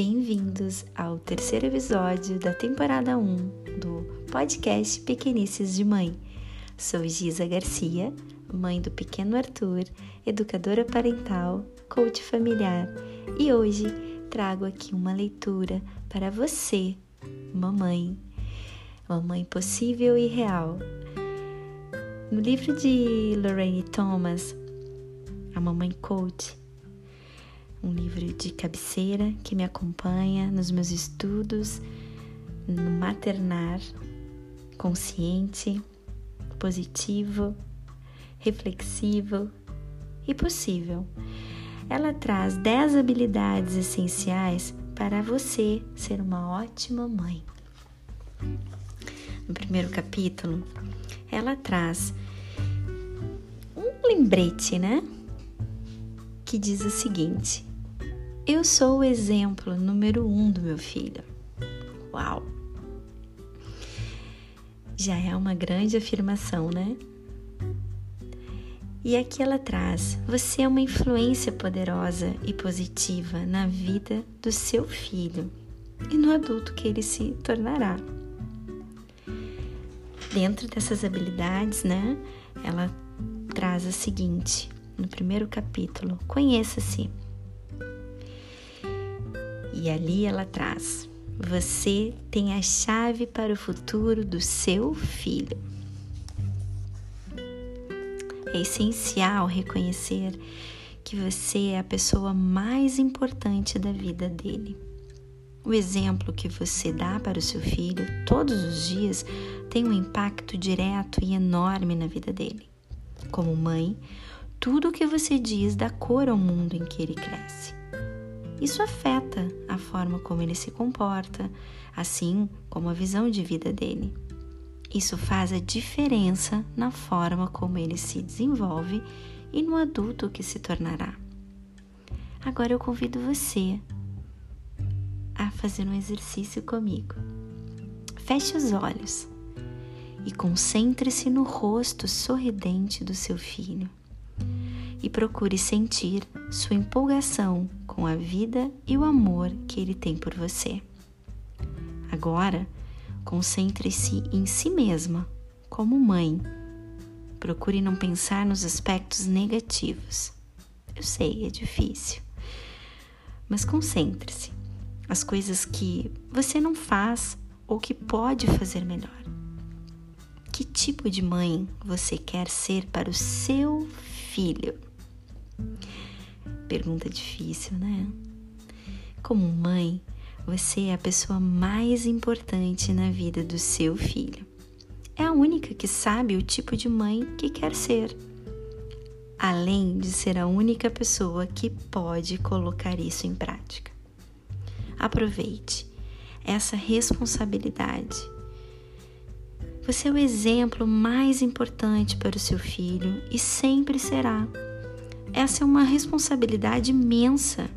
Bem-vindos ao terceiro episódio da temporada 1 do podcast Pequenices de Mãe. Sou Giza Garcia, mãe do pequeno Arthur, educadora parental, coach familiar, e hoje trago aqui uma leitura para você, mamãe, mamãe possível e real. No livro de Lorraine Thomas, a Mamãe Coach, um livro de cabeceira que me acompanha nos meus estudos, no maternar consciente, positivo, reflexivo e possível. Ela traz 10 habilidades essenciais para você ser uma ótima mãe. No primeiro capítulo, ela traz um lembrete, né? Que diz o seguinte: eu sou o exemplo número um do meu filho. Uau! Já é uma grande afirmação, né? E aqui ela traz: você é uma influência poderosa e positiva na vida do seu filho e no adulto que ele se tornará. Dentro dessas habilidades, né? Ela traz a seguinte, no primeiro capítulo: conheça-se. E ali ela traz: Você tem a chave para o futuro do seu filho. É essencial reconhecer que você é a pessoa mais importante da vida dele. O exemplo que você dá para o seu filho todos os dias tem um impacto direto e enorme na vida dele. Como mãe, tudo o que você diz dá cor ao mundo em que ele cresce. Isso afeta a forma como ele se comporta, assim como a visão de vida dele. Isso faz a diferença na forma como ele se desenvolve e no adulto que se tornará. Agora eu convido você a fazer um exercício comigo. Feche os olhos e concentre-se no rosto sorridente do seu filho e procure sentir sua empolgação com a vida e o amor que ele tem por você. Agora, concentre-se em si mesma, como mãe. Procure não pensar nos aspectos negativos. Eu sei, é difícil. Mas concentre-se. As coisas que você não faz ou que pode fazer melhor. Que tipo de mãe você quer ser para o seu filho? Pergunta difícil, né? Como mãe, você é a pessoa mais importante na vida do seu filho. É a única que sabe o tipo de mãe que quer ser, além de ser a única pessoa que pode colocar isso em prática. Aproveite essa responsabilidade. Você é o exemplo mais importante para o seu filho e sempre será. Essa é uma responsabilidade imensa.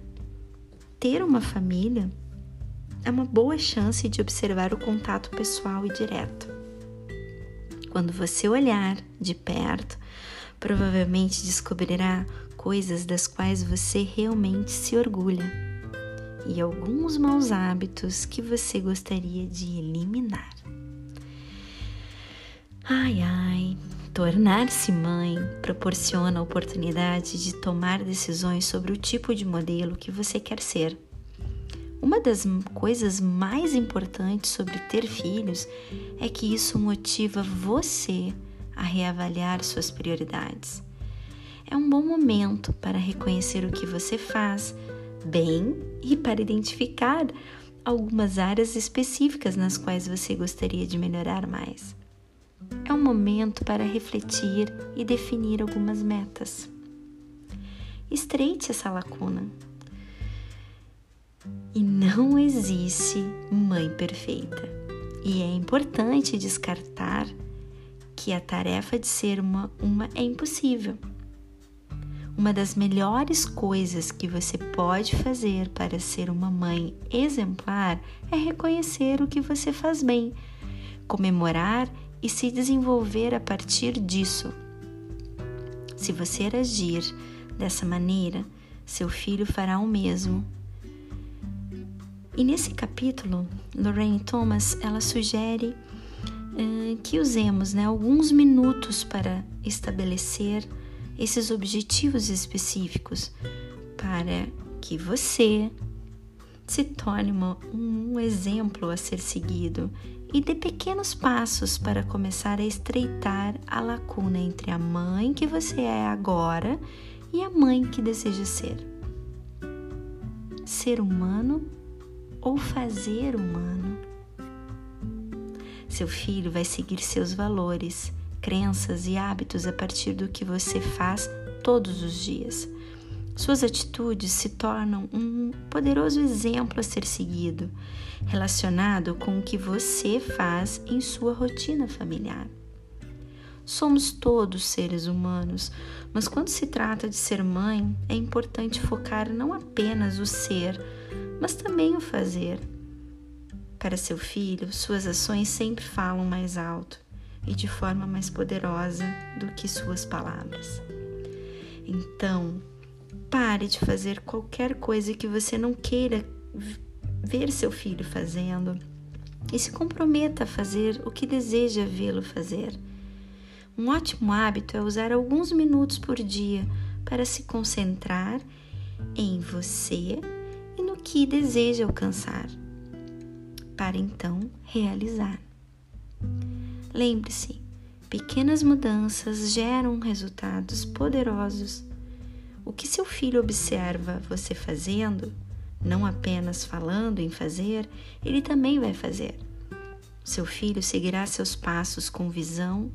Ter uma família é uma boa chance de observar o contato pessoal e direto. Quando você olhar de perto, provavelmente descobrirá coisas das quais você realmente se orgulha e alguns maus hábitos que você gostaria de eliminar. Ai, ai, Tornar-se mãe proporciona a oportunidade de tomar decisões sobre o tipo de modelo que você quer ser. Uma das coisas mais importantes sobre ter filhos é que isso motiva você a reavaliar suas prioridades. É um bom momento para reconhecer o que você faz bem e para identificar algumas áreas específicas nas quais você gostaria de melhorar mais é um momento para refletir e definir algumas metas. Estreite essa lacuna. E não existe mãe perfeita. E é importante descartar que a tarefa de ser uma, uma é impossível. Uma das melhores coisas que você pode fazer para ser uma mãe exemplar é reconhecer o que você faz bem, comemorar e se desenvolver a partir disso. Se você agir dessa maneira, seu filho fará o mesmo. E nesse capítulo, Lorraine Thomas ela sugere uh, que usemos né, alguns minutos para estabelecer esses objetivos específicos para que você se torne uma, um exemplo a ser seguido e dê pequenos passos para começar a estreitar a lacuna entre a mãe que você é agora e a mãe que deseja ser. Ser humano ou fazer humano. Seu filho vai seguir seus valores, crenças e hábitos a partir do que você faz todos os dias. Suas atitudes se tornam um poderoso exemplo a ser seguido, relacionado com o que você faz em sua rotina familiar. Somos todos seres humanos, mas quando se trata de ser mãe, é importante focar não apenas o ser, mas também o fazer. Para seu filho, suas ações sempre falam mais alto e de forma mais poderosa do que suas palavras. Então, pare de fazer qualquer coisa que você não queira ver seu filho fazendo e se comprometa a fazer o que deseja vê-lo fazer. Um ótimo hábito é usar alguns minutos por dia para se concentrar em você e no que deseja alcançar, para então realizar. Lembre-se, pequenas mudanças geram resultados poderosos. O que seu filho observa você fazendo, não apenas falando em fazer, ele também vai fazer. Seu filho seguirá seus passos com visão,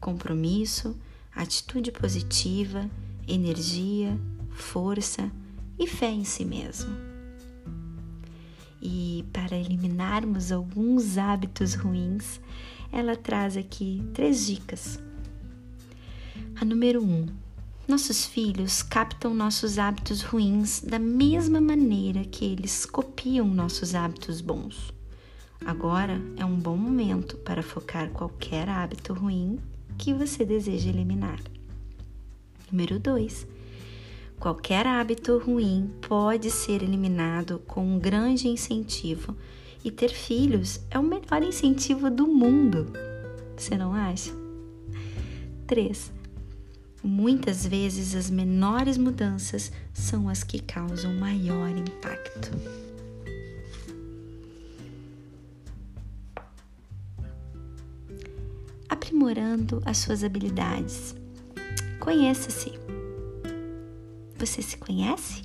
compromisso, atitude positiva, energia, força e fé em si mesmo. E para eliminarmos alguns hábitos ruins, ela traz aqui três dicas. A número um, nossos filhos captam nossos hábitos ruins da mesma maneira que eles copiam nossos hábitos bons. Agora é um bom momento para focar qualquer hábito ruim que você deseja eliminar. Número 2 Qualquer hábito ruim pode ser eliminado com um grande incentivo, e ter filhos é o melhor incentivo do mundo. Você não acha? 3. Muitas vezes as menores mudanças são as que causam maior impacto. Aprimorando as suas habilidades. Conheça-se. Você se conhece?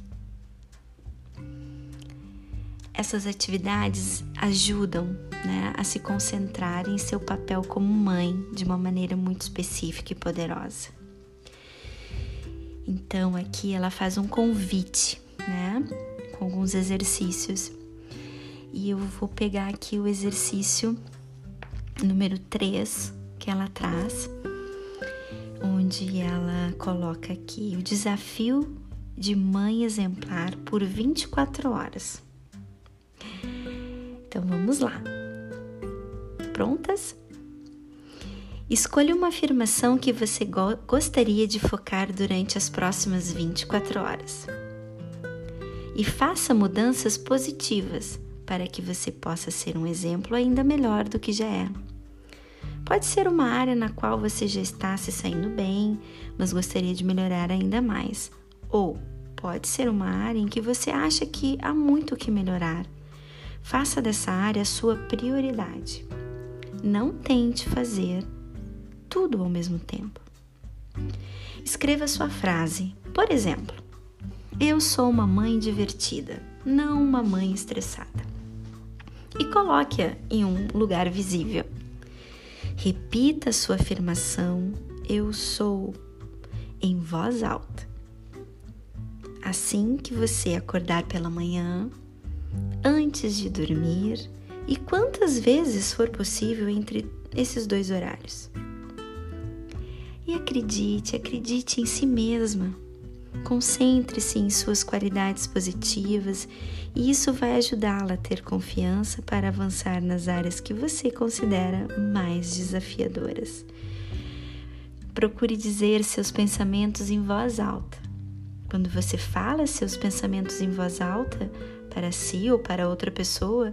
Essas atividades ajudam né, a se concentrar em seu papel como mãe de uma maneira muito específica e poderosa. Então, aqui ela faz um convite, né, com alguns exercícios. E eu vou pegar aqui o exercício número 3 que ela traz, onde ela coloca aqui o desafio de mãe exemplar por 24 horas. Então vamos lá. Prontas? Escolha uma afirmação que você go gostaria de focar durante as próximas 24 horas. E faça mudanças positivas para que você possa ser um exemplo ainda melhor do que já é. Pode ser uma área na qual você já está se saindo bem, mas gostaria de melhorar ainda mais ou pode ser uma área em que você acha que há muito o que melhorar. Faça dessa área a sua prioridade. Não tente fazer tudo ao mesmo tempo. Escreva sua frase. Por exemplo, eu sou uma mãe divertida, não uma mãe estressada. E coloque-a em um lugar visível. Repita sua afirmação: Eu sou, em voz alta assim que você acordar pela manhã, antes de dormir e quantas vezes for possível entre esses dois horários. E acredite, acredite em si mesma. Concentre-se em suas qualidades positivas e isso vai ajudá-la a ter confiança para avançar nas áreas que você considera mais desafiadoras. Procure dizer seus pensamentos em voz alta quando você fala seus pensamentos em voz alta, para si ou para outra pessoa,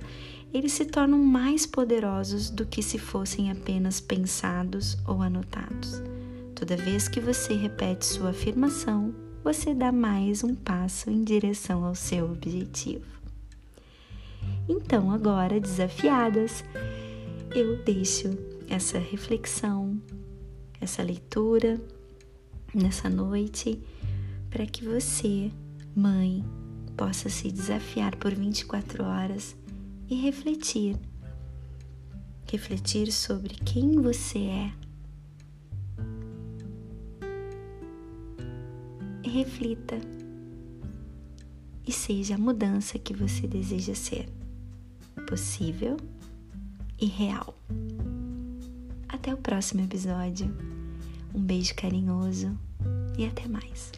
eles se tornam mais poderosos do que se fossem apenas pensados ou anotados. Toda vez que você repete sua afirmação, você dá mais um passo em direção ao seu objetivo. Então, agora, desafiadas, eu deixo essa reflexão, essa leitura nessa noite para que você, mãe, possa se desafiar por 24 horas e refletir. Refletir sobre quem você é. Reflita e seja a mudança que você deseja ser possível e real. Até o próximo episódio. Um beijo carinhoso e até mais.